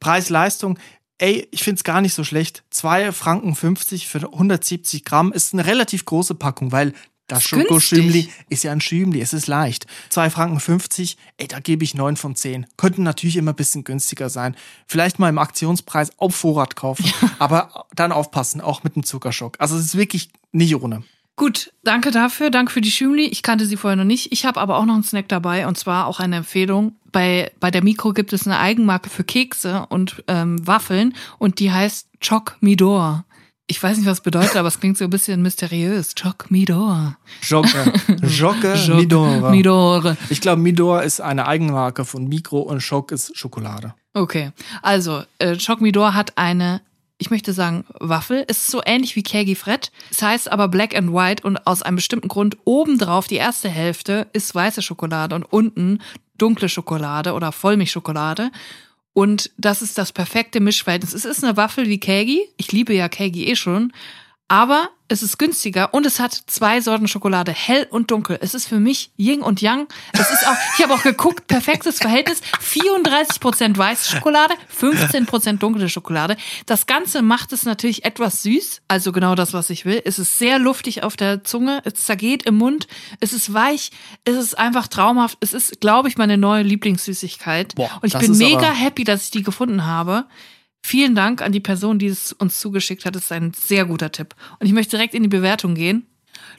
Preis-Leistung. Ey, ich find's gar nicht so schlecht. 2 Franken 50 für 170 Gramm ist eine relativ große Packung, weil das Ist günstig. Schokoschümli ist ja ein Schümli, es ist leicht. 2 Franken 50, ey, da gebe ich 9 von 10. Könnten natürlich immer ein bisschen günstiger sein. Vielleicht mal im Aktionspreis auf Vorrat kaufen, aber dann aufpassen, auch mit dem Zuckerschock. Also es ist wirklich nicht ohne. Gut, danke dafür. Danke für die Schümli. Ich kannte sie vorher noch nicht. Ich habe aber auch noch einen Snack dabei und zwar auch eine Empfehlung. Bei, bei der Mikro gibt es eine Eigenmarke für Kekse und ähm, Waffeln und die heißt Choc Midor. Ich weiß nicht, was bedeutet, aber es klingt so ein bisschen mysteriös. Choc Midor. Jocke, Jocke Choc Midor. Midor. Ich glaube, Midor ist eine Eigenmarke von Mikro und Schock ist Schokolade. Okay, also äh, Choc Midor hat eine, ich möchte sagen, Waffel. Es ist so ähnlich wie Kegi Fred. Es heißt aber Black and White und aus einem bestimmten Grund obendrauf die erste Hälfte ist weiße Schokolade und unten dunkle Schokolade oder Vollmilchschokolade. Und das ist das perfekte Mischverhältnis. Es ist eine Waffel wie Kegi. Ich liebe ja Kegi eh schon. Aber es ist günstiger und es hat zwei Sorten Schokolade, hell und dunkel. Es ist für mich Yin und Yang. Es ist auch, ich habe auch geguckt, perfektes Verhältnis. 34% weiße Schokolade, 15% dunkle Schokolade. Das Ganze macht es natürlich etwas süß, also genau das, was ich will. Es ist sehr luftig auf der Zunge, es zergeht im Mund, es ist weich, es ist einfach traumhaft. Es ist, glaube ich, meine neue Lieblingssüßigkeit. Boah, und ich bin mega happy, dass ich die gefunden habe. Vielen Dank an die Person, die es uns zugeschickt hat. Das ist ein sehr guter Tipp. Und ich möchte direkt in die Bewertung gehen.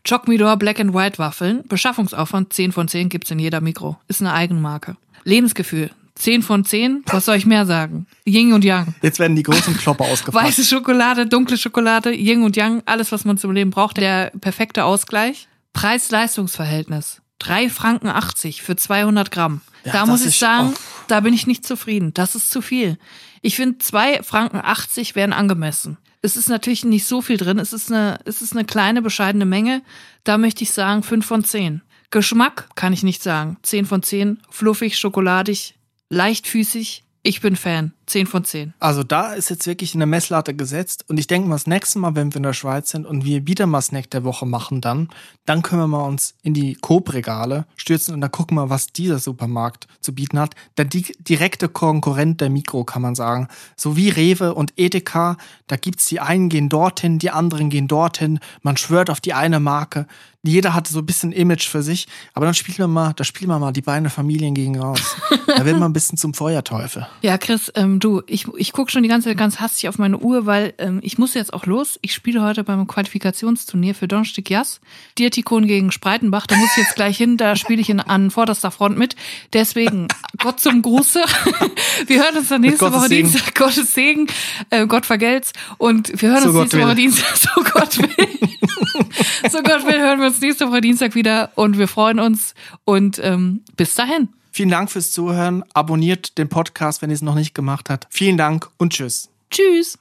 Choc Midor Black and White Waffeln. Beschaffungsaufwand 10 von 10 gibt's in jeder Mikro. Ist eine Eigenmarke. Lebensgefühl 10 von 10. Was soll ich mehr sagen? Yin und Yang. Jetzt werden die großen Klopper ausgepackt. Weiße Schokolade, dunkle Schokolade, Yin und Yang, alles, was man zum Leben braucht. Der perfekte Ausgleich. Preis-Leistungs-Verhältnis. 3 Franken 80 für 200 Gramm. Ja, da muss ich sagen, da bin ich nicht zufrieden. Das ist zu viel. Ich finde, 2 Franken 80 wären angemessen. Es ist natürlich nicht so viel drin. Es ist eine, es ist eine kleine, bescheidene Menge. Da möchte ich sagen 5 von 10. Geschmack kann ich nicht sagen. 10 von 10. Fluffig, schokoladig, leichtfüßig. Ich bin Fan. 10 von 10. Also da ist jetzt wirklich eine Messlatte gesetzt und ich denke mal, das nächste Mal, wenn wir in der Schweiz sind und wir wieder mal Snack der Woche machen dann, dann können wir mal uns in die Coop-Regale stürzen und dann gucken wir, was dieser Supermarkt zu bieten hat. Der di direkte Konkurrent der Mikro, kann man sagen. So wie Rewe und Edeka, da gibt's die einen gehen dorthin, die anderen gehen dorthin, man schwört auf die eine Marke. Jeder hat so ein bisschen Image für sich, aber dann spielen wir mal, da spielen wir mal die beiden Familien gegen raus. da wird man ein bisschen zum Feuerteufel. Ja, Chris, ähm, du, ich, ich gucke schon die ganze Zeit ganz hastig auf meine Uhr, weil ähm, ich muss jetzt auch los. Ich spiele heute beim Qualifikationsturnier für Donnerstag Jas. Dietikon gegen Spreitenbach, da muss ich jetzt gleich hin, da spiele ich in, an vorderster Front mit. Deswegen, Gott zum Gruße. Wir hören uns dann nächste Woche Segen. Dienstag. Gottes Segen, äh, Gott vergelt's. Und wir hören So uns nächste will. Woche Dienstag. So Gott will. so Gott will, hören wir uns nächste Woche Dienstag wieder und wir freuen uns. Und ähm, bis dahin. Vielen Dank fürs Zuhören. Abonniert den Podcast, wenn ihr es noch nicht gemacht habt. Vielen Dank und tschüss. Tschüss.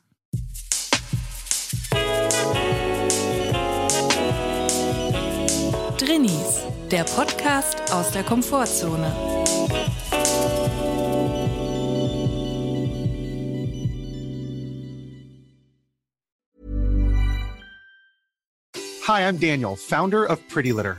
Drinnies, der Podcast aus der Komfortzone. Hi, I'm Daniel, founder of Pretty Litter.